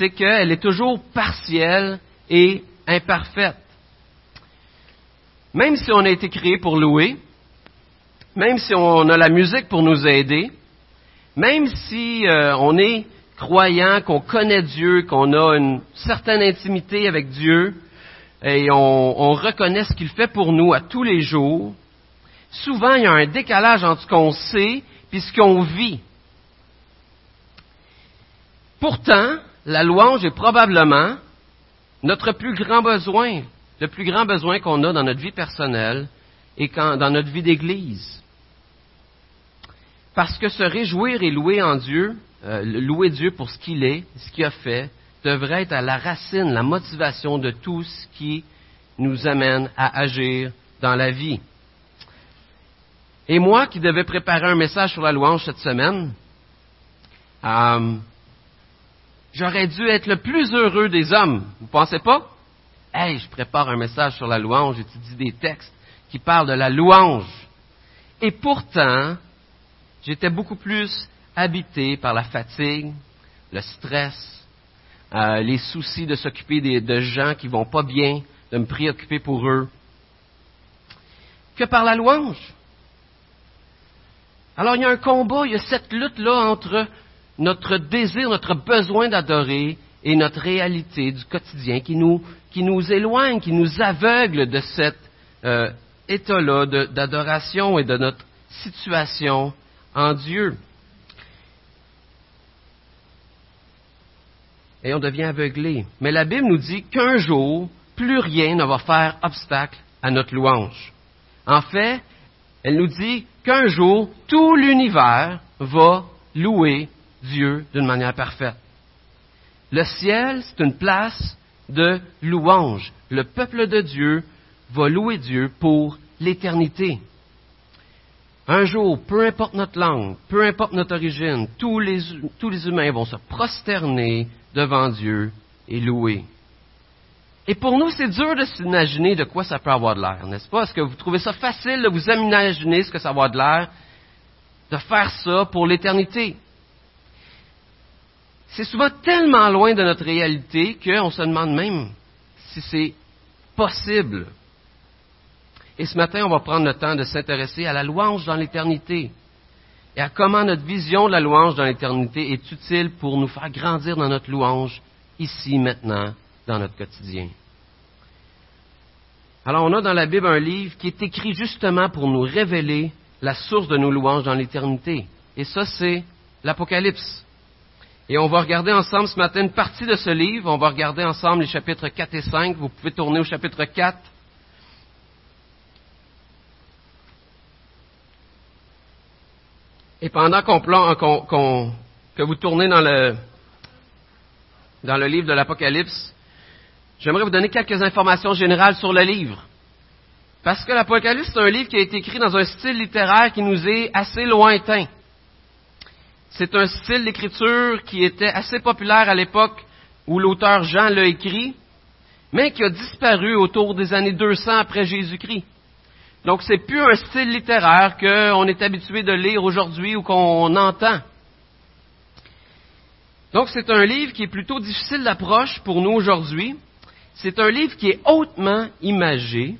c'est qu'elle est toujours partielle et imparfaite. Même si on a été créé pour louer, même si on a la musique pour nous aider, même si euh, on est croyant, qu'on connaît Dieu, qu'on a une certaine intimité avec Dieu, et on, on reconnaît ce qu'il fait pour nous à tous les jours, souvent il y a un décalage entre ce qu'on sait et ce qu'on vit. Pourtant, la louange est probablement notre plus grand besoin, le plus grand besoin qu'on a dans notre vie personnelle et dans notre vie d'Église. Parce que se réjouir et louer en Dieu, euh, louer Dieu pour ce qu'il est, ce qu'il a fait, devrait être à la racine, la motivation de tout ce qui nous amène à agir dans la vie. Et moi qui devais préparer un message sur la louange cette semaine, euh, j'aurais dû être le plus heureux des hommes. Vous pensez pas? Hey, je prépare un message sur la louange, j'étudie des textes qui parlent de la louange. Et pourtant, j'étais beaucoup plus habité par la fatigue, le stress, euh, les soucis de s'occuper de gens qui vont pas bien, de me préoccuper pour eux, que par la louange? Alors il y a un combat, il y a cette lutte-là entre notre désir, notre besoin d'adorer et notre réalité du quotidien qui nous, qui nous éloigne, qui nous aveugle de cet euh, état-là d'adoration et de notre situation en Dieu. et on devient aveuglé. Mais la Bible nous dit qu'un jour, plus rien ne va faire obstacle à notre louange. En fait, elle nous dit qu'un jour, tout l'univers va louer Dieu d'une manière parfaite. Le ciel, c'est une place de louange. Le peuple de Dieu va louer Dieu pour l'éternité. Un jour, peu importe notre langue, peu importe notre origine, tous les, tous les humains vont se prosterner devant Dieu et louer. Et pour nous, c'est dur de s'imaginer de quoi ça peut avoir de l'air, n'est-ce pas? Est-ce que vous trouvez ça facile de vous imaginer ce que ça va avoir de l'air, de faire ça pour l'éternité? C'est souvent tellement loin de notre réalité qu'on se demande même si c'est possible. Et ce matin, on va prendre le temps de s'intéresser à la louange dans l'éternité et à comment notre vision de la louange dans l'éternité est utile pour nous faire grandir dans notre louange ici, maintenant, dans notre quotidien. Alors on a dans la Bible un livre qui est écrit justement pour nous révéler la source de nos louanges dans l'éternité. Et ça, c'est l'Apocalypse. Et on va regarder ensemble ce matin une partie de ce livre. On va regarder ensemble les chapitres 4 et 5. Vous pouvez tourner au chapitre 4. Et pendant qu'on, que vous tournez dans le, dans le livre de l'Apocalypse, j'aimerais vous donner quelques informations générales sur le livre. Parce que l'Apocalypse, c'est un livre qui a été écrit dans un style littéraire qui nous est assez lointain. C'est un style d'écriture qui était assez populaire à l'époque où l'auteur Jean l'a écrit, mais qui a disparu autour des années 200 après Jésus-Christ. Donc, c'est plus un style littéraire qu'on est habitué de lire aujourd'hui ou qu'on entend. Donc, c'est un livre qui est plutôt difficile d'approche pour nous aujourd'hui. C'est un livre qui est hautement imagé,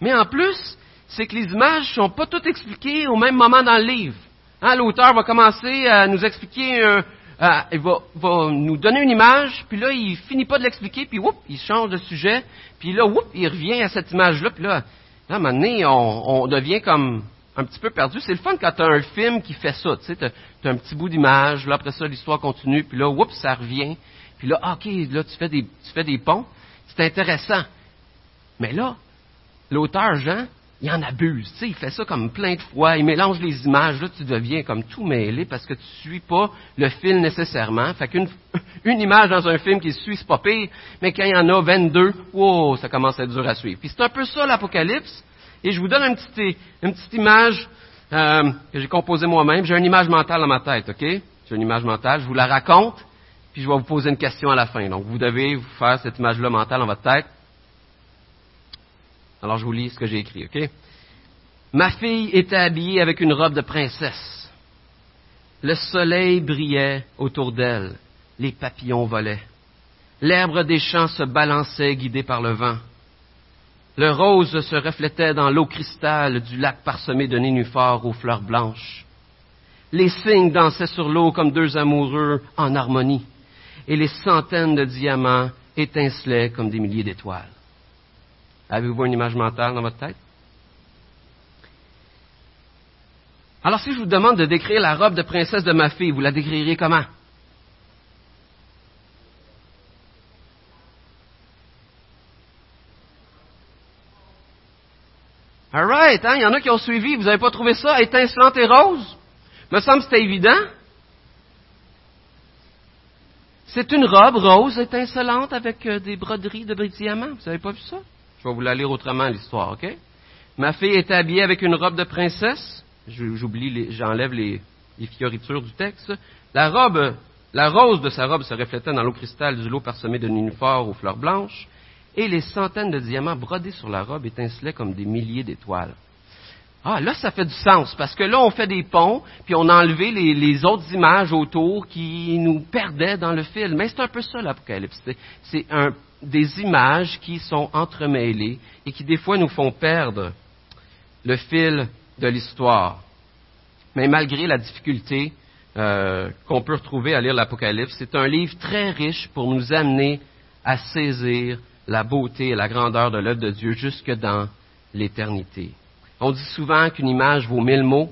mais en plus, c'est que les images ne sont pas toutes expliquées au même moment dans le livre. Hein, l'auteur va commencer à nous expliquer, euh, il va, nous donner une image, puis là, il finit pas de l'expliquer, puis whoop, il change de sujet, puis là, whoop, il revient à cette image-là, puis là, à un moment donné, on, devient comme un petit peu perdu. C'est le fun quand tu as un film qui fait ça. Tu sais, as, un petit bout d'image, là, après ça, l'histoire continue, puis là, oups, ça revient. Puis là, OK, là, tu fais des, tu fais des ponts. C'est intéressant. Mais là, l'auteur, Jean, il en abuse. Tu sais, il fait ça comme plein de fois. Il mélange les images. Là, tu deviens comme tout mêlé parce que tu suis pas le fil nécessairement. Fait qu'une une image dans un film qui suit, c'est pas pire. Mais quand il y en a 22, wow, ça commence à être dur à suivre. Puis c'est un peu ça l'Apocalypse. Et je vous donne une petite, une petite image euh, que j'ai composée moi-même. J'ai une image mentale dans ma tête, OK? J'ai une image mentale. Je vous la raconte. Puis je vais vous poser une question à la fin. Donc vous devez vous faire cette image-là mentale dans votre tête. Alors je vous lis ce que j'ai écrit, OK? Ma fille était habillée avec une robe de princesse. Le soleil brillait autour d'elle. Les papillons volaient. L'herbe des champs se balançait guidée par le vent. Le rose se reflétait dans l'eau cristal du lac parsemé de nénuphars aux fleurs blanches. Les cygnes dansaient sur l'eau comme deux amoureux en harmonie, et les centaines de diamants étincelaient comme des milliers d'étoiles. Avez-vous une image mentale dans votre tête? Alors si je vous demande de décrire la robe de princesse de ma fille, vous la décririez comment? Alright, hein? Il y en a qui ont suivi. Vous n'avez pas trouvé ça étincelante et rose? Me semble que c'était évident. C'est une robe rose étincelante avec euh, des broderies de diamants. Vous n'avez pas vu ça? Je vais vous la lire autrement, l'histoire, OK? Ma fille était habillée avec une robe de princesse. J'oublie, j'enlève les, fioritures du texte. La robe, la rose de sa robe se reflétait dans l'eau cristal du lot parsemé de nénuphars aux fleurs blanches et les centaines de diamants brodés sur la robe étincelaient comme des milliers d'étoiles. Ah, là, ça fait du sens, parce que là, on fait des ponts, puis on a enlevé les, autres images autour qui nous perdaient dans le film. Mais c'est un peu ça, l'Apocalypse. C'est des images qui sont entremêlées et qui, des fois, nous font perdre le fil de l'histoire. Mais malgré la difficulté euh, qu'on peut retrouver à lire l'Apocalypse, c'est un livre très riche pour nous amener à saisir la beauté et la grandeur de l'œuvre de Dieu jusque dans l'éternité. On dit souvent qu'une image vaut mille mots.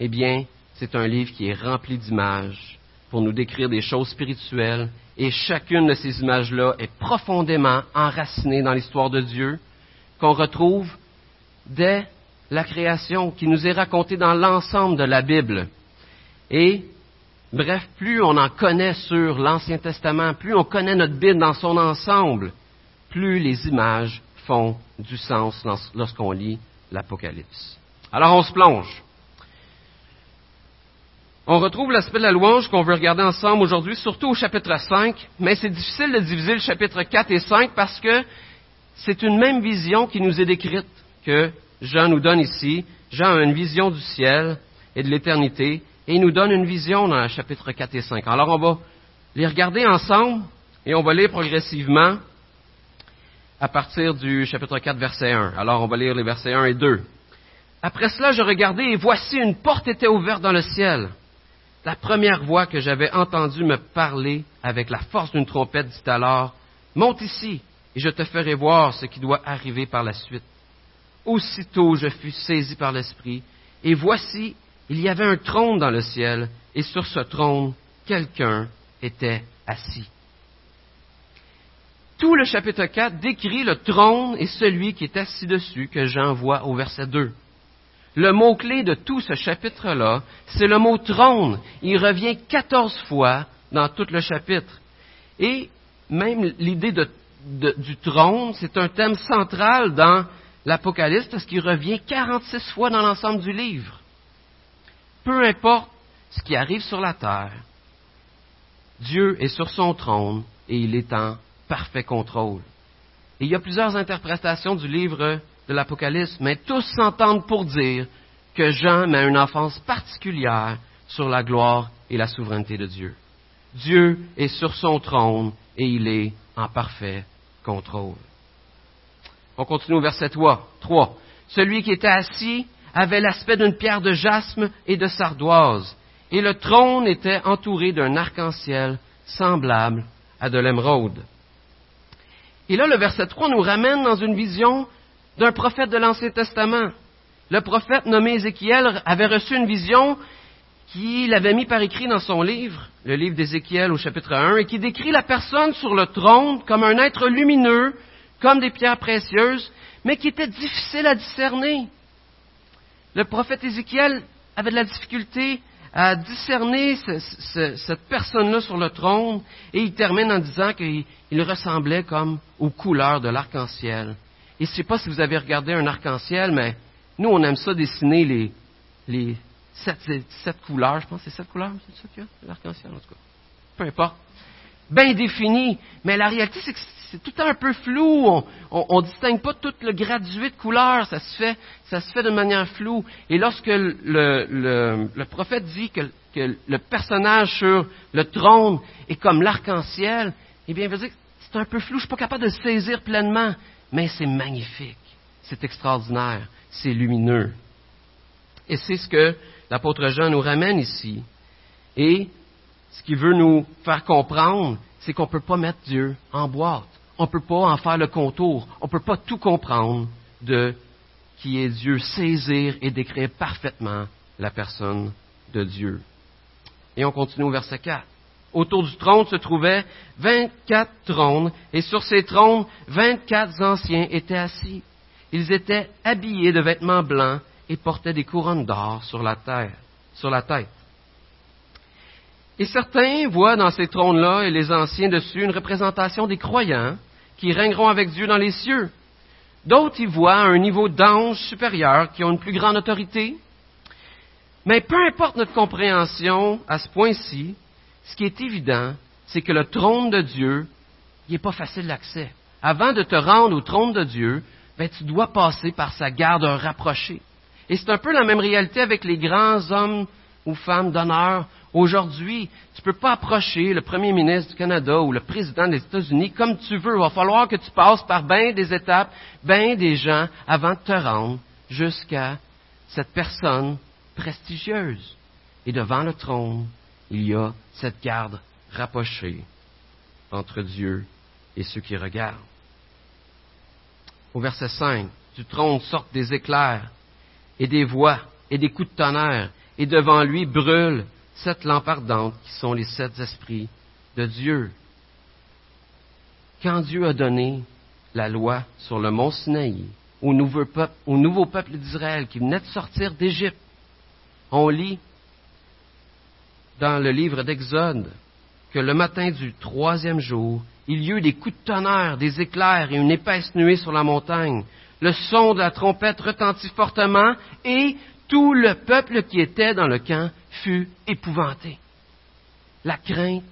Eh bien, c'est un livre qui est rempli d'images pour nous décrire des choses spirituelles, et chacune de ces images-là est profondément enracinée dans l'histoire de Dieu, qu'on retrouve dès la création, qui nous est racontée dans l'ensemble de la Bible. Et, bref, plus on en connaît sur l'Ancien Testament, plus on connaît notre Bible dans son ensemble, plus les images font du sens lorsqu'on lit l'Apocalypse. Alors on se plonge. On retrouve l'aspect de la louange qu'on veut regarder ensemble aujourd'hui, surtout au chapitre 5, mais c'est difficile de diviser le chapitre 4 et 5 parce que c'est une même vision qui nous est décrite que Jean nous donne ici. Jean a une vision du ciel et de l'éternité et il nous donne une vision dans le chapitre 4 et 5. Alors on va les regarder ensemble et on va lire progressivement à partir du chapitre 4, verset 1. Alors, on va lire les versets 1 et 2. Après cela, je regardais et voici une porte était ouverte dans le ciel. La première voix que j'avais entendue me parler avec la force d'une trompette dit alors, Monte ici et je te ferai voir ce qui doit arriver par la suite. Aussitôt je fus saisi par l'Esprit, et voici, il y avait un trône dans le ciel, et sur ce trône, quelqu'un était assis. Tout le chapitre 4 décrit le trône et celui qui est assis dessus que Jean voit au verset 2. Le mot-clé de tout ce chapitre-là, c'est le mot trône. Il revient quatorze fois dans tout le chapitre. Et même l'idée du trône, c'est un thème central dans l'Apocalypse parce qu'il revient 46 fois dans l'ensemble du livre. Peu importe ce qui arrive sur la terre, Dieu est sur son trône et il est en parfait contrôle. il y a plusieurs interprétations du livre de l'Apocalypse, mais tous s'entendent pour dire que Jean met une enfance particulière sur la gloire et la souveraineté de Dieu. Dieu est sur son trône et il est en parfait contrôle. On continue au verset 3. Celui qui était assis avait l'aspect d'une pierre de jasme et de sardoise, et le trône était entouré d'un arc-en-ciel semblable à de l'émeraude. Et là, le verset 3 nous ramène dans une vision d'un prophète de l'Ancien Testament. Le prophète nommé Ézéchiel avait reçu une vision qu'il avait mis par écrit dans son livre, le livre d'Ézéchiel au chapitre 1, et qui décrit la personne sur le trône comme un être lumineux, comme des pierres précieuses, mais qui était difficile à discerner. Le prophète Ézéchiel avait de la difficulté à discerner cette personne-là sur le trône, et il termine en disant qu'il ressemblait comme aux couleurs de l'arc-en-ciel. Et je ne sais pas si vous avez regardé un arc-en-ciel, mais nous, on aime ça dessiner les, les sept, couleurs. Je pense que c'est sept couleurs, c'est ça qu'il y a, l'arc-en-ciel, en tout cas. Peu importe. Bien défini. Mais la réalité, c'est que c'est tout un peu flou. On ne distingue pas tout le gradué de couleurs. Ça se fait, ça se fait de manière floue. Et lorsque le, prophète dit que, le personnage sur le trône est comme l'arc-en-ciel, eh bien, il veut dire c'est un peu flou, je ne suis pas capable de saisir pleinement, mais c'est magnifique, c'est extraordinaire, c'est lumineux. Et c'est ce que l'apôtre Jean nous ramène ici. Et ce qu'il veut nous faire comprendre, c'est qu'on ne peut pas mettre Dieu en boîte. On ne peut pas en faire le contour. On ne peut pas tout comprendre de qui est Dieu, saisir et décrire parfaitement la personne de Dieu. Et on continue au verset 4. Autour du trône se trouvaient 24 trônes, et sur ces trônes, 24 anciens étaient assis. Ils étaient habillés de vêtements blancs et portaient des couronnes d'or sur la terre, sur la tête. Et certains voient dans ces trônes-là et les anciens dessus une représentation des croyants qui règneront avec Dieu dans les cieux. D'autres y voient un niveau d'anges supérieurs qui ont une plus grande autorité. Mais peu importe notre compréhension à ce point-ci, ce qui est évident, c'est que le trône de Dieu, il n'est pas facile d'accès. Avant de te rendre au trône de Dieu, ben, tu dois passer par sa garde rapprochée. Et c'est un peu la même réalité avec les grands hommes ou femmes d'honneur. Aujourd'hui, tu ne peux pas approcher le premier ministre du Canada ou le président des États-Unis comme tu veux. Il va falloir que tu passes par bien des étapes, bien des gens avant de te rendre jusqu'à cette personne prestigieuse. Et devant le trône, il y a cette garde rapprochée entre Dieu et ceux qui regardent. Au verset 5, du trône sortent des éclairs et des voix et des coups de tonnerre, et devant lui brûlent sept lampes ardentes qui sont les sept esprits de Dieu. Quand Dieu a donné la loi sur le mont Sinaï au nouveau peuple, au nouveau peuple d'Israël qui venait de sortir d'Égypte, on lit dans le livre d'Exode que le matin du troisième jour, il y eut des coups de tonnerre, des éclairs et une épaisse nuée sur la montagne. Le son de la trompette retentit fortement et tout le peuple qui était dans le camp fut épouvanté. La crainte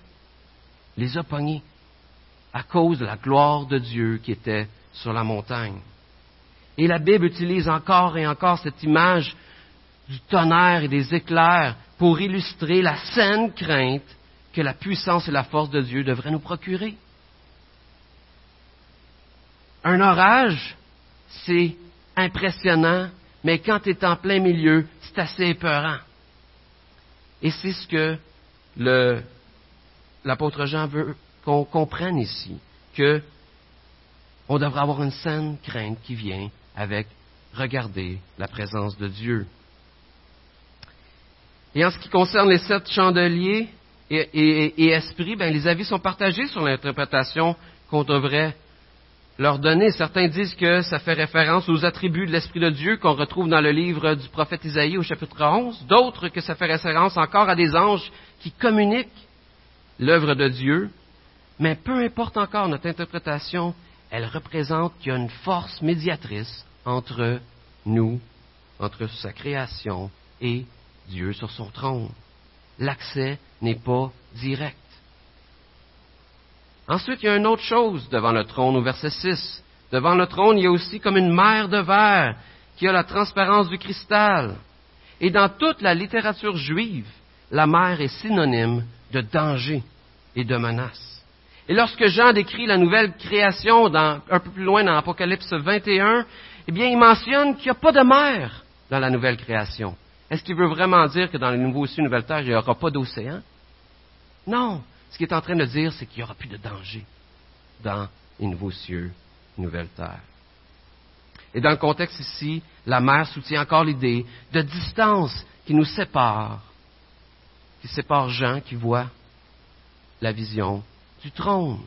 les a pognés à cause de la gloire de Dieu qui était sur la montagne. Et la Bible utilise encore et encore cette image du tonnerre et des éclairs pour illustrer la saine crainte que la puissance et la force de Dieu devraient nous procurer. Un orage, c'est impressionnant, mais quand tu es en plein milieu, c'est assez épeurant. Et c'est ce que l'apôtre Jean veut qu'on comprenne ici, que on devrait avoir une saine crainte qui vient avec regarder la présence de Dieu. Et en ce qui concerne les sept chandeliers et, esprits, ben, les avis sont partagés sur l'interprétation qu'on devrait leur donner. Certains disent que ça fait référence aux attributs de l'Esprit de Dieu qu'on retrouve dans le livre du prophète Isaïe au chapitre 11. D'autres que ça fait référence encore à des anges qui communiquent l'œuvre de Dieu. Mais peu importe encore notre interprétation, elle représente qu'il y a une force médiatrice entre nous, entre sa création et Dieu sur son trône. L'accès n'est pas direct. Ensuite, il y a une autre chose devant le trône au verset 6. Devant le trône, il y a aussi comme une mer de verre qui a la transparence du cristal. Et dans toute la littérature juive, la mer est synonyme de danger et de menace. Et lorsque Jean décrit la nouvelle création un peu plus loin dans l'Apocalypse 21, eh bien, il mentionne qu'il n'y a pas de mer dans la nouvelle création. Est-ce qu'il veut vraiment dire que dans les nouveaux cieux, nouvelle terre, il n'y aura pas d'océan? Non. Ce qu'il est en train de dire, c'est qu'il n'y aura plus de danger dans les nouveaux cieux, nouvelle terre. Et dans le contexte ici, la mer soutient encore l'idée de distance qui nous sépare, qui sépare Jean qui voit la vision du trône.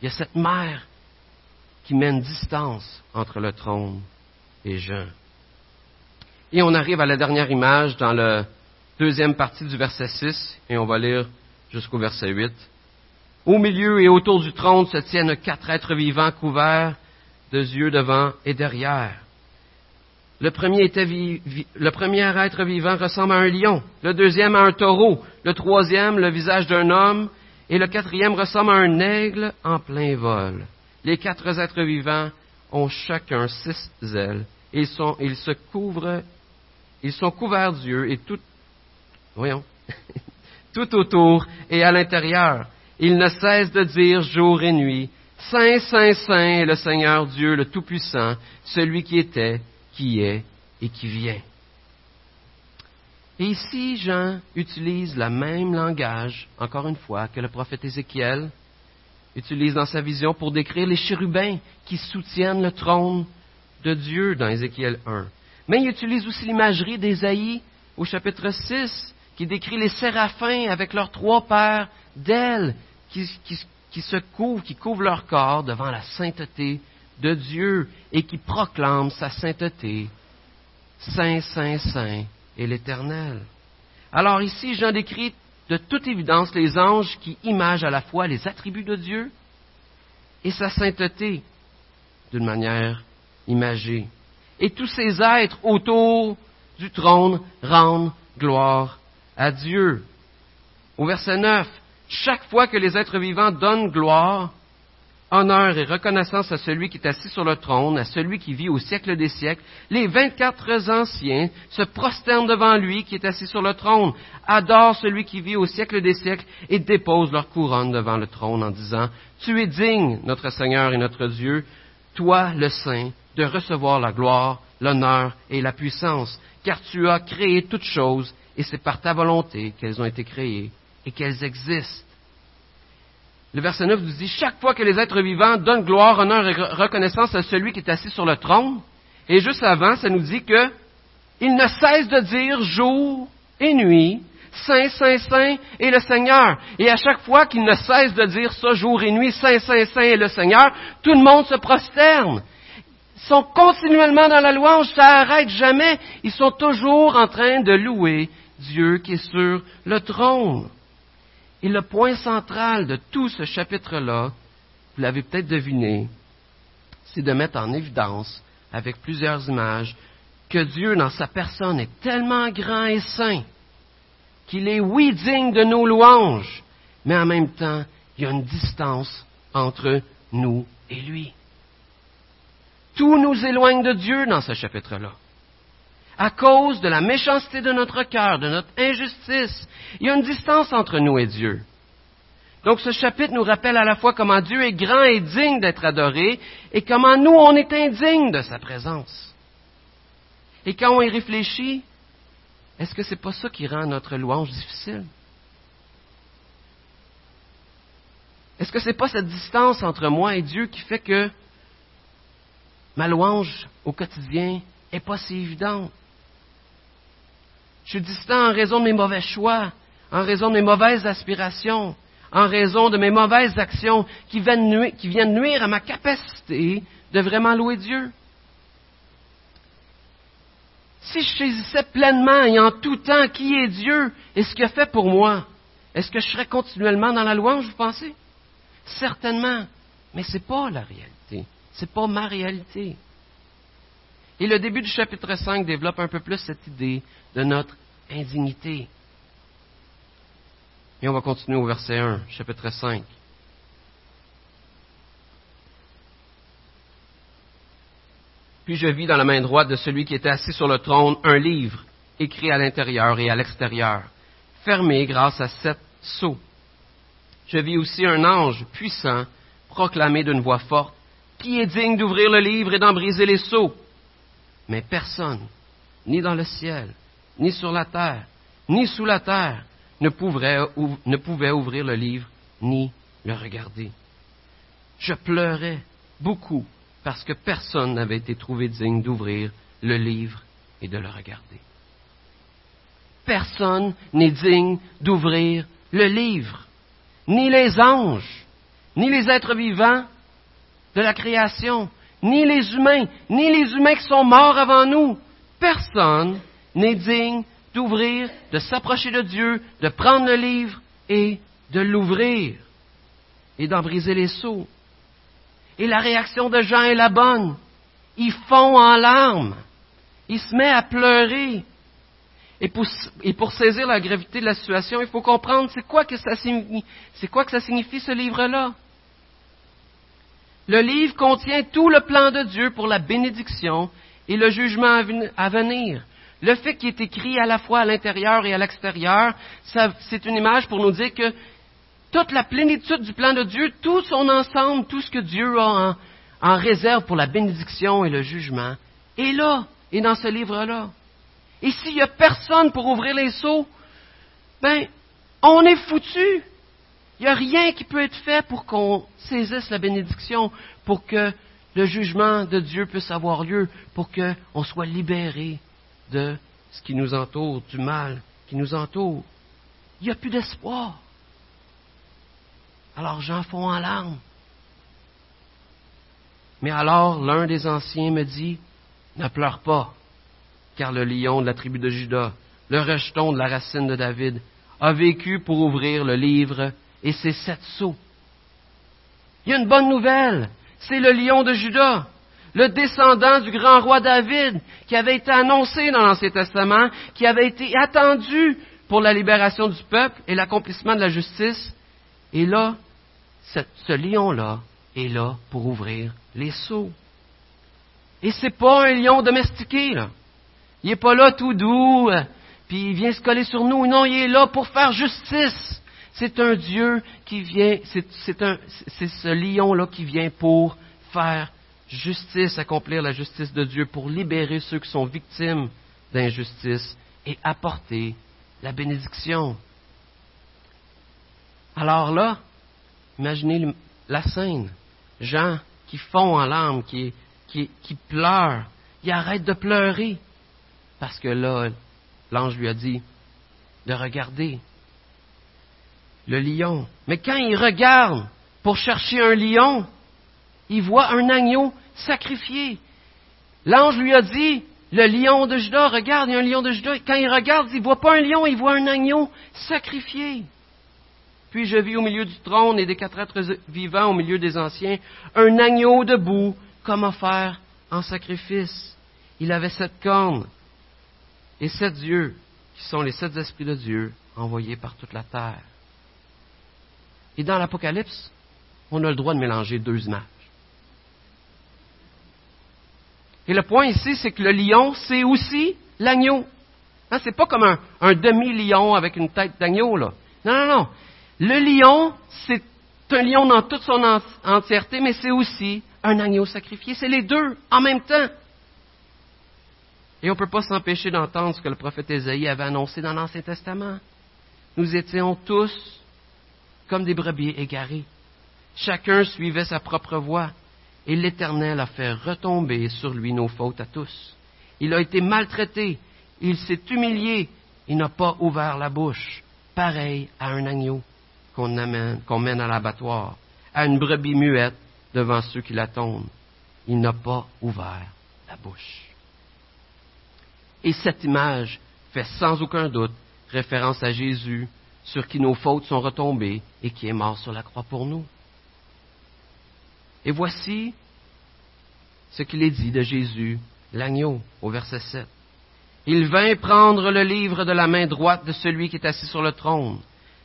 Il y a cette mer qui met une distance entre le trône et Jean. Et on arrive à la dernière image dans la deuxième partie du verset 6, et on va lire jusqu'au verset 8. Au milieu et autour du trône se tiennent quatre êtres vivants couverts de yeux devant et derrière. Le premier, le premier être vivant ressemble à un lion, le deuxième à un taureau, le troisième le visage d'un homme, et le quatrième ressemble à un aigle en plein vol. Les quatre êtres vivants ont chacun six ailes, ils se couvrent ils sont couverts d'yeux et tout, voyons, tout autour et à l'intérieur. Ils ne cessent de dire jour et nuit, Saint, Saint, Saint est le Seigneur Dieu, le Tout-Puissant, celui qui était, qui est et qui vient. Et ici, Jean utilise le même langage, encore une fois, que le prophète Ézéchiel utilise dans sa vision pour décrire les chérubins qui soutiennent le trône de Dieu dans Ézéchiel 1. Mais il utilise aussi l'imagerie d'Ésaïe au chapitre 6, qui décrit les séraphins avec leurs trois paires d'ailes qui, se couvrent, qui couvrent leur corps devant la sainteté de Dieu et qui proclament sa sainteté. Saint, Saint, Saint est l'Éternel. Alors ici, Jean décrit de toute évidence les anges qui imagent à la fois les attributs de Dieu et sa sainteté d'une manière imagée. Et tous ces êtres autour du trône rendent gloire à Dieu. Au verset 9, chaque fois que les êtres vivants donnent gloire, honneur et reconnaissance à celui qui est assis sur le trône, à celui qui vit au siècle des siècles, les vingt-quatre anciens se prosternent devant lui qui est assis sur le trône, adorent celui qui vit au siècle des siècles et déposent leur couronne devant le trône en disant, Tu es digne, notre Seigneur et notre Dieu, toi le Saint, de recevoir la gloire, l'honneur et la puissance, car tu as créé toutes choses et c'est par ta volonté qu'elles ont été créées et qu'elles existent. Le verset 9 nous dit, chaque fois que les êtres vivants donnent gloire, honneur et reconnaissance à celui qui est assis sur le trône, et juste avant, ça nous dit que il ne cesse de dire jour et nuit, Saint, Saint, Saint est le Seigneur. Et à chaque fois qu'il ne cesse de dire ça jour et nuit, Saint, Saint, Saint est le Seigneur, tout le monde se prosterne. Sont continuellement dans la louange, ça n'arrête jamais. Ils sont toujours en train de louer Dieu qui est sur le trône. Et le point central de tout ce chapitre-là, vous l'avez peut-être deviné, c'est de mettre en évidence, avec plusieurs images, que Dieu dans sa personne est tellement grand et saint qu'il est, oui, digne de nos louanges, mais en même temps, il y a une distance entre nous et lui. Tout nous éloigne de Dieu dans ce chapitre-là à cause de la méchanceté de notre cœur, de notre injustice. Il y a une distance entre nous et Dieu. Donc ce chapitre nous rappelle à la fois comment Dieu est grand et digne d'être adoré et comment nous, on est indignes de sa présence. Et quand on y réfléchit, est-ce que ce n'est pas ça qui rend notre louange difficile? Est-ce que ce n'est pas cette distance entre moi et Dieu qui fait que ma louange au quotidien n'est pas si évidente? Je suis distant en raison de mes mauvais choix, en raison de mes mauvaises aspirations, en raison de mes mauvaises actions qui viennent nuire, à ma capacité de vraiment louer Dieu. Si je saisissais pleinement et en tout temps qui est Dieu et ce qu'il a fait pour moi, est-ce que je serais continuellement dans la louange, vous pensez? Certainement. Mais ce n'est pas la réalité. Ce n'est pas ma réalité. Et le début du chapitre 5 développe un peu plus cette idée de notre indignité. Et on va continuer au verset 1, chapitre 5. Puis je vis dans la main droite de celui qui était assis sur le trône un livre, écrit à l'intérieur et à l'extérieur, fermé grâce à sept sceaux. Je vis aussi un ange puissant proclamer d'une voix forte, Qui est digne d'ouvrir le livre et d'en briser les sceaux Mais personne, ni dans le ciel, ni sur la terre, ni sous la terre, ne pouvait, ouvrir le livre, ni le regarder. Je pleurais beaucoup parce que personne n'avait été trouvé digne d'ouvrir le livre et de le regarder. Personne n'est digne d'ouvrir le livre, ni les anges, ni les êtres vivants de la création, ni les humains, ni les humains qui sont morts avant nous. Personne n'est digne d'ouvrir, de s'approcher de Dieu, de prendre le livre et de l'ouvrir et d'en briser les seaux. Et la réaction de Jean est la bonne. Il fond en larmes. Il se met à pleurer. Et pour, saisir la gravité de la situation, il faut comprendre c'est quoi que c'est quoi que ça signifie ce livre-là. Le livre contient tout le plan de Dieu pour la bénédiction et le jugement à venir. Le fait qu'il est écrit à la fois à l'intérieur et à l'extérieur, c'est une image pour nous dire que toute la plénitude du plan de Dieu, tout son ensemble, tout ce que Dieu a en, réserve pour la bénédiction et le jugement, est là, et dans ce livre-là. Et s'il n'y a personne pour ouvrir les seaux, ben, on est foutu. Il n'y a rien qui peut être fait pour qu'on saisisse la bénédiction, pour que le jugement de Dieu puisse avoir lieu, pour qu'on soit libéré de ce qui nous entoure, du mal qui nous entoure. Il n'y a plus d'espoir. Alors Jean fond en larmes. Mais alors l'un des anciens me dit, ne pleure pas, car le lion de la tribu de Judas, le rejeton de la racine de David, a vécu pour ouvrir le livre et ses sept sceaux. Il y a une bonne nouvelle, c'est le lion de Judas, le descendant du grand roi David, qui avait été annoncé dans l'Ancien Testament, qui avait été attendu pour la libération du peuple et l'accomplissement de la justice, et là, ce lion-là est là pour ouvrir les seaux. Et c'est pas un lion domestiqué, là. Il n'est pas là tout doux, euh, puis il vient se coller sur nous. Non, il est là pour faire justice. C'est un Dieu qui vient, c'est ce lion-là qui vient pour faire justice, accomplir la justice de Dieu, pour libérer ceux qui sont victimes d'injustice et apporter la bénédiction. Alors là, imaginez la scène. Jean qui fond en larmes, qui, qui, qui pleure. Il arrête de pleurer. Parce que là, l'ange lui a dit de regarder le lion. Mais quand il regarde pour chercher un lion, il voit un agneau sacrifié. L'ange lui a dit, le lion de Judas, regarde, il y a un lion de Judas. Quand il regarde, il ne voit pas un lion, il voit un agneau sacrifié. Puis je vis au milieu du trône et des quatre êtres vivants au milieu des anciens, un agneau debout, comme offert en sacrifice. Il avait sept cornes et sept yeux, qui sont les sept esprits de Dieu envoyés par toute la terre. Et dans l'Apocalypse, on a le droit de mélanger deux images. Et le point ici, c'est que le lion, c'est aussi l'agneau. Hein, c'est pas comme un, demi-lion avec une tête d'agneau, là. Non, non, non. Le lion, c'est un lion dans toute son entièreté, mais c'est aussi un agneau sacrifié. C'est les deux en même temps. Et on ne peut pas s'empêcher d'entendre ce que le prophète Ésaïe avait annoncé dans l'Ancien Testament. Nous étions tous comme des brebis égarés. Chacun suivait sa propre voie, et l'Éternel a fait retomber sur lui nos fautes à tous. Il a été maltraité, il s'est humilié, il n'a pas ouvert la bouche, pareil à un agneau qu'on mène à l'abattoir, à une brebis muette devant ceux qui l'attendent. Il n'a pas ouvert la bouche. Et cette image fait sans aucun doute référence à Jésus, sur qui nos fautes sont retombées et qui est mort sur la croix pour nous. Et voici ce qu'il est dit de Jésus, l'agneau, au verset 7. Il vint prendre le livre de la main droite de celui qui est assis sur le trône.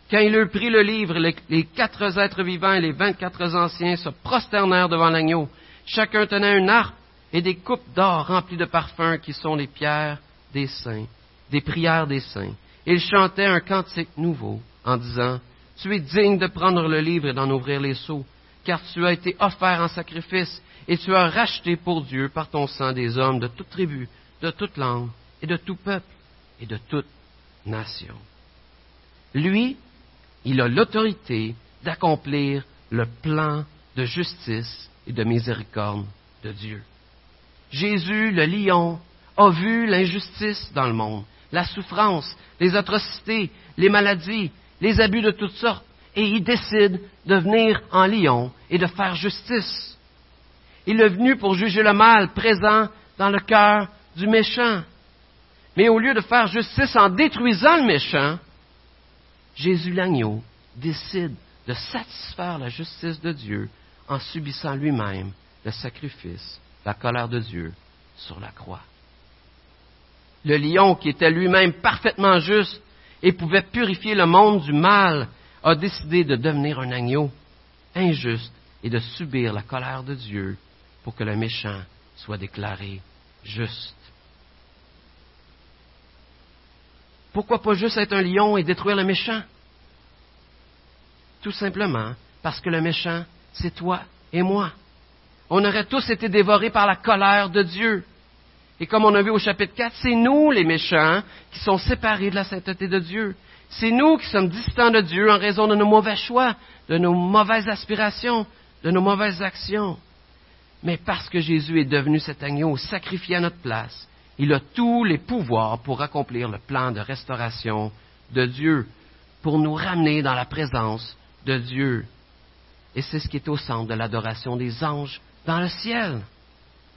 Quand il eut pris le livre, les, quatre êtres vivants et les vingt-quatre anciens se prosternèrent devant l'agneau. Chacun tenait une harpe et des coupes d'or remplies de parfums qui sont les pierres des saints, des prières des saints. Ils chantaient un cantique nouveau en disant, Tu es digne de prendre le livre et d'en ouvrir les seaux, car tu as été offert en sacrifice et tu as racheté pour Dieu par ton sang des hommes de toute tribu, de toute langue et de tout peuple et de toute nation. Lui, il a l'autorité d'accomplir le plan de justice et de miséricorde de Dieu. Jésus, le lion, a vu l'injustice dans le monde, la souffrance, les atrocités, les maladies, les abus de toutes sortes, et il décide de venir en lion et de faire justice. Il est venu pour juger le mal présent dans le cœur du méchant. Mais au lieu de faire justice en détruisant le méchant, Jésus l'agneau décide de satisfaire la justice de Dieu en subissant lui-même le sacrifice, la colère de Dieu sur la croix. Le lion, qui était lui-même parfaitement juste et pouvait purifier le monde du mal, a décidé de devenir un agneau injuste et de subir la colère de Dieu pour que le méchant soit déclaré juste. Pourquoi pas juste être un lion et détruire le méchant? Tout simplement parce que le méchant, c'est toi et moi. On aurait tous été dévorés par la colère de Dieu. Et comme on a vu au chapitre 4, c'est nous les méchants qui sont séparés de la sainteté de Dieu. C'est nous qui sommes distants de Dieu en raison de nos mauvais choix, de nos mauvaises aspirations, de nos mauvaises actions. Mais parce que Jésus est devenu cet agneau sacrifié à notre place, il a tous les pouvoirs pour accomplir le plan de restauration de Dieu, pour nous ramener dans la présence de Dieu. Et c'est ce qui est au centre de l'adoration des anges dans le ciel.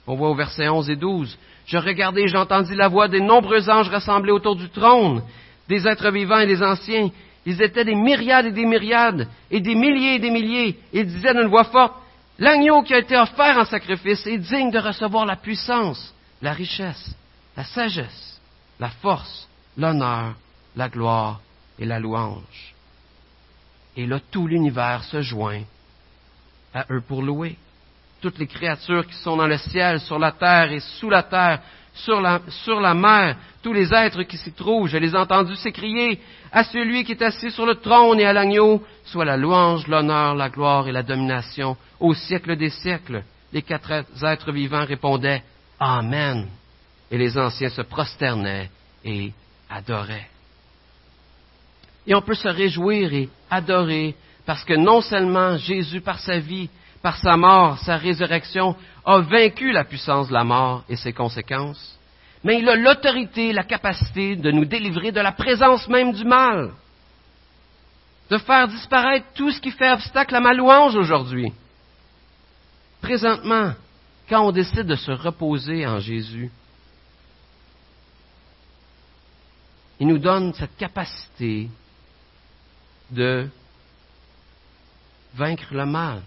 On voit au verset 11 et 12, Je regardai et j'entendis la voix des nombreux anges rassemblés autour du trône, des êtres vivants et des anciens. Ils étaient des myriades et des myriades, et des milliers et des milliers. Ils disaient d'une voix forte, L'agneau qui a été offert en sacrifice est digne de recevoir la puissance, la richesse, la sagesse, la force, l'honneur, la gloire et la louange. Et là, tout l'univers se joint à eux pour louer. Toutes les créatures qui sont dans le ciel, sur la terre et sous la terre, sur la, sur la mer, tous les êtres qui s'y trouvent, je les ai entendus s'écrier à celui qui est assis sur le trône et à l'agneau, soit la louange, l'honneur, la gloire et la domination au siècle des siècles. Les quatre êtres vivants répondaient Amen. Et les anciens se prosternaient et adoraient. Et on peut se réjouir et adorer parce que non seulement Jésus, par sa vie, par sa mort, sa résurrection, a vaincu la puissance de la mort et ses conséquences, mais il a l'autorité, la capacité de nous délivrer de la présence même du mal, de faire disparaître tout ce qui fait obstacle à ma louange aujourd'hui. Présentement, quand on décide de se reposer en Jésus, il nous donne cette capacité de vaincre le mal.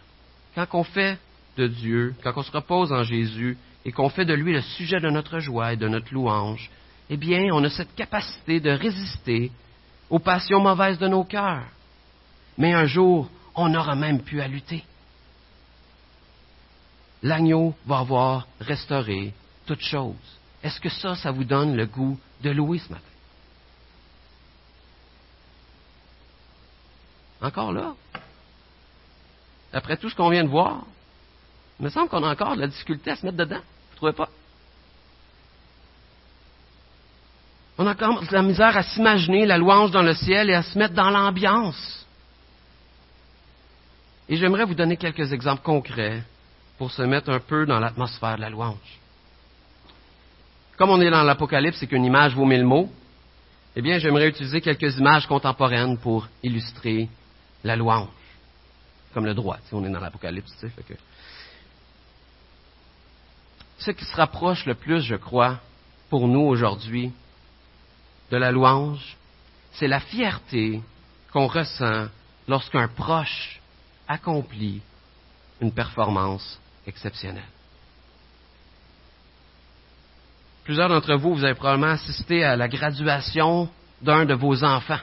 Quand on fait de Dieu, quand on se repose en Jésus et qu'on fait de lui le sujet de notre joie et de notre louange, eh bien, on a cette capacité de résister aux passions mauvaises de nos cœurs. Mais un jour, on n'aura même plus à lutter. L'agneau va avoir restauré toutes choses. Est-ce que ça, ça vous donne le goût de louer ce matin? Encore là? Après tout ce qu'on vient de voir, il me semble qu'on a encore de la difficulté à se mettre dedans. Vous ne trouvez pas? On a encore de la misère à s'imaginer la louange dans le ciel et à se mettre dans l'ambiance. Et j'aimerais vous donner quelques exemples concrets pour se mettre un peu dans l'atmosphère de la louange. Comme on est dans l'Apocalypse et qu'une image vaut mille mots, eh bien, j'aimerais utiliser quelques images contemporaines pour illustrer la louange. Comme le droit, on est dans l'Apocalypse. Ce qui se rapproche le plus, je crois, pour nous aujourd'hui, de la louange, c'est la fierté qu'on ressent lorsqu'un proche accomplit une performance exceptionnelle. Plusieurs d'entre vous, vous avez probablement assisté à la graduation d'un de vos enfants.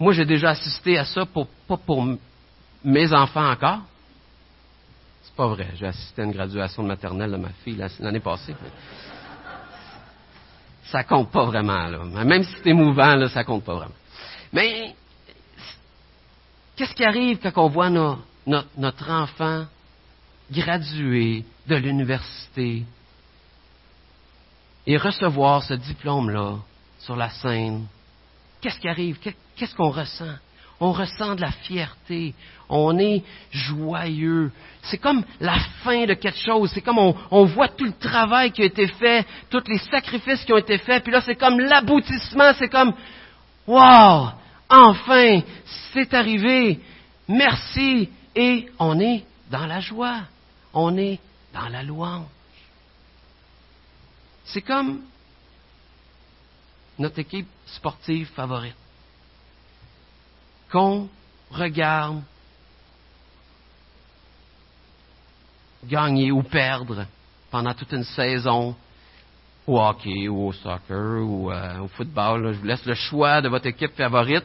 Moi, j'ai déjà assisté à ça, pour, pas pour mes enfants encore. C'est pas vrai. J'ai assisté à une graduation de maternelle de ma fille l'année passée. Ça compte pas vraiment, là. Même si c'est émouvant, là, ça compte pas vraiment. Mais qu'est-ce qui arrive quand on voit notre enfant graduer de l'université et recevoir ce diplôme-là sur la scène? Qu'est-ce qui arrive? Qu'est-ce qu'on ressent? On ressent de la fierté. On est joyeux. C'est comme la fin de quelque chose. C'est comme on, voit tout le travail qui a été fait, tous les sacrifices qui ont été faits. Puis là, c'est comme l'aboutissement. C'est comme, wow! Enfin, c'est arrivé. Merci. Et on est dans la joie. On est dans la louange. C'est comme notre équipe sportive favorite. Qu'on regarde gagner ou perdre pendant toute une saison au hockey ou au soccer ou euh, au football. Je vous laisse le choix de votre équipe favorite.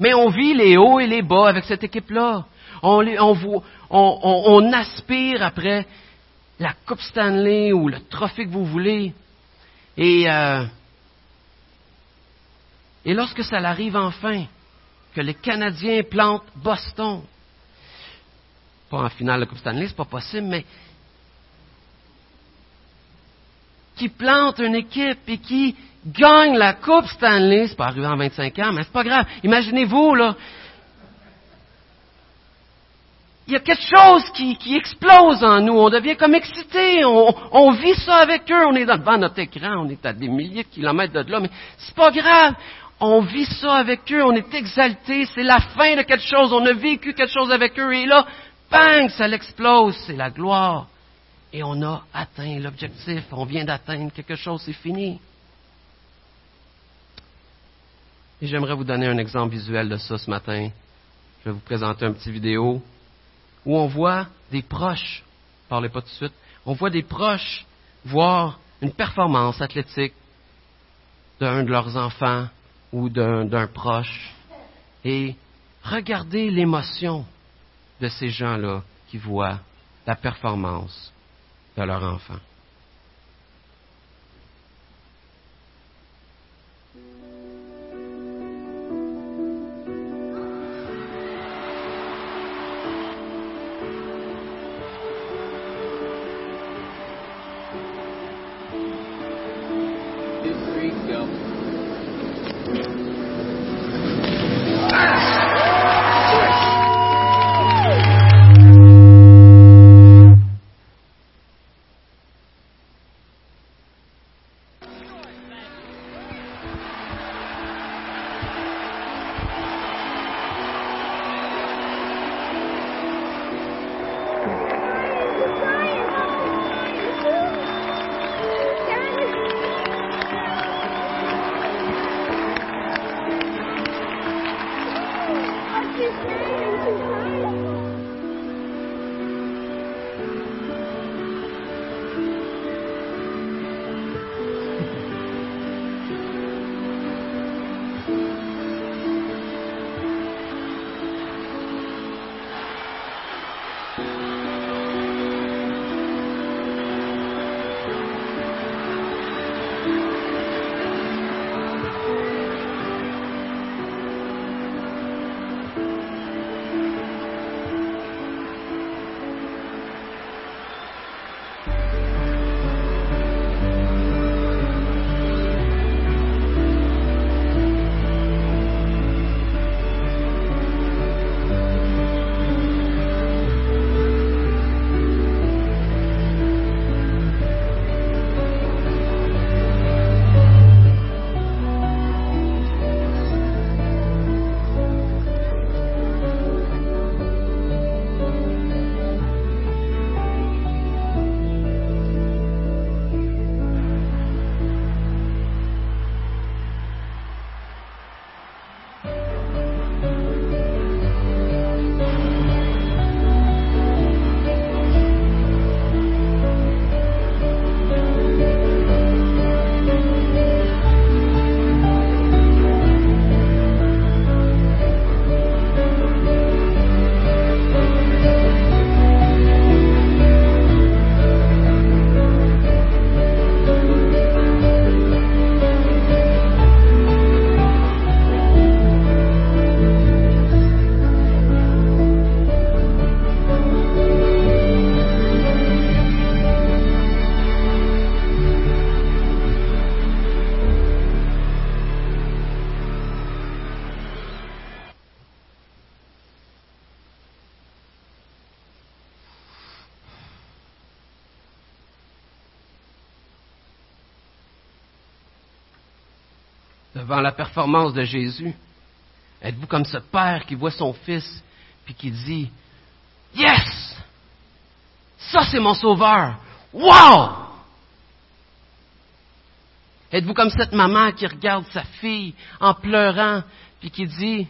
Mais on vit les hauts et les bas avec cette équipe-là. On, on, on, aspire après la Coupe Stanley ou le trophée que vous voulez. Et euh, Et lorsque ça arrive enfin, que les Canadiens plantent Boston, pas en finale de Coupe Stanley, c'est pas possible, mais qui plante une équipe et qui gagne la Coupe Stanley, c'est pas arrivé en 25 ans, mais c'est pas grave. Imaginez-vous, là, il y a quelque chose qui, explose en nous. On devient comme excité. On, vit ça avec eux. On est devant notre écran. On est à des milliers de kilomètres de là. Mais c'est pas grave. On vit ça avec eux. On est exalté. C'est la fin de quelque chose. On a vécu quelque chose avec eux. Et là, bang, ça l'explose. C'est la gloire. Et on a atteint l'objectif. On vient d'atteindre quelque chose. C'est fini. Et j'aimerais vous donner un exemple visuel de ça ce matin. Je vais vous présenter une petite vidéo où on voit des proches, parlez pas tout de suite, on voit des proches voir une performance athlétique d'un de leurs enfants ou d'un proche et regardez l'émotion de ces gens-là qui voient la performance de leur enfant. Devant la performance de Jésus? Êtes-vous comme ce père qui voit son fils puis qui dit Yes! Ça, c'est mon sauveur! Wow! Êtes-vous comme cette maman qui regarde sa fille en pleurant puis qui dit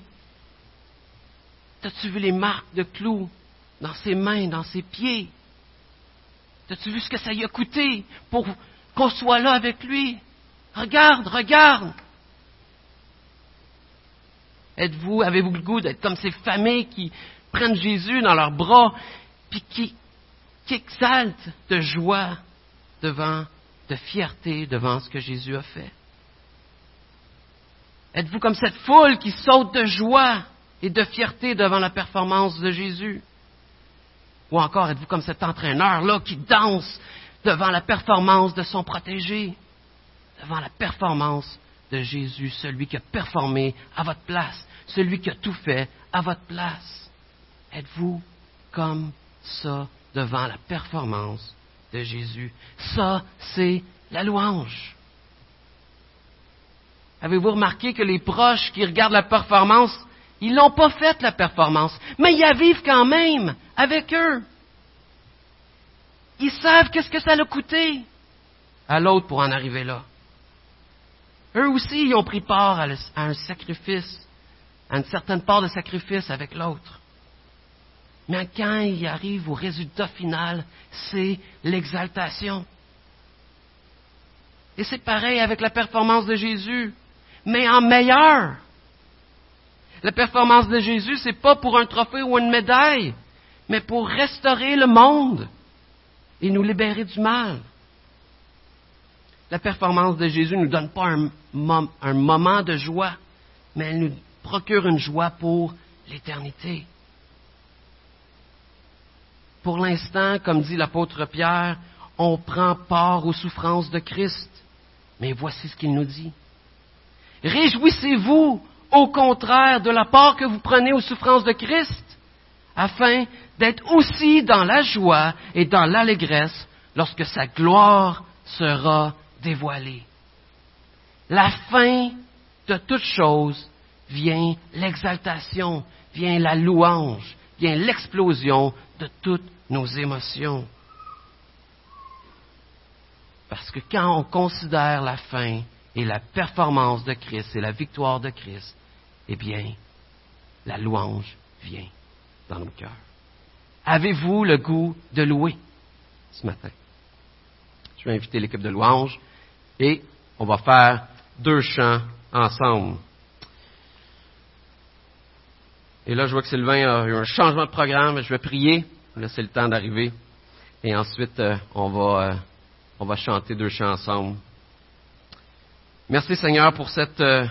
T'as-tu vu les marques de clous dans ses mains, dans ses pieds? T'as-tu vu ce que ça lui a coûté pour qu'on soit là avec lui? Regarde, regarde! Êtes-vous, avez-vous le goût d'être comme ces familles qui prennent Jésus dans leurs bras, puis qui, exaltent de joie devant, de fierté devant ce que Jésus a fait? Êtes-vous comme cette foule qui saute de joie et de fierté devant la performance de Jésus? Ou encore êtes-vous comme cet entraîneur-là qui danse devant la performance de son protégé, devant la performance de Jésus, celui qui a performé à votre place, celui qui a tout fait à votre place? Êtes-vous comme ça devant la performance de Jésus? Ça, c'est la louange. Avez-vous remarqué que les proches qui regardent la performance, ils n'ont pas fait la performance, mais ils y vivent quand même avec eux. Ils savent qu'est-ce que ça a coûté à l'autre pour en arriver là. Eux aussi, ils ont pris part à un sacrifice, à une certaine part de sacrifice avec l'autre. Mais quand ils arrivent au résultat final, c'est l'exaltation. Et c'est pareil avec la performance de Jésus, mais en meilleur. La performance de Jésus, c'est pas pour un trophée ou une médaille, mais pour restaurer le monde et nous libérer du mal. La performance de Jésus ne nous donne pas un, un moment de joie, mais elle nous procure une joie pour l'éternité. Pour l'instant, comme dit l'apôtre Pierre, on prend part aux souffrances de Christ. Mais voici ce qu'il nous dit. Réjouissez-vous au contraire de la part que vous prenez aux souffrances de Christ, afin d'être aussi dans la joie et dans l'allégresse lorsque sa gloire sera dévoilée. La fin de toute chose vient l'exaltation, vient la louange, vient l'explosion de toutes nos émotions. Parce que quand on considère la fin et la performance de Christ et la victoire de Christ, eh bien, la louange vient dans nos cœurs. Avez-vous le goût de louer ce matin? Je vais inviter l'équipe de louange et on va faire deux chants ensemble. Et là, je vois que Sylvain a eu un changement de programme. Je vais prier, laisser le temps d'arriver. Et ensuite, euh, on, va, euh, on va chanter deux chants ensemble. Merci Seigneur pour cette... Euh,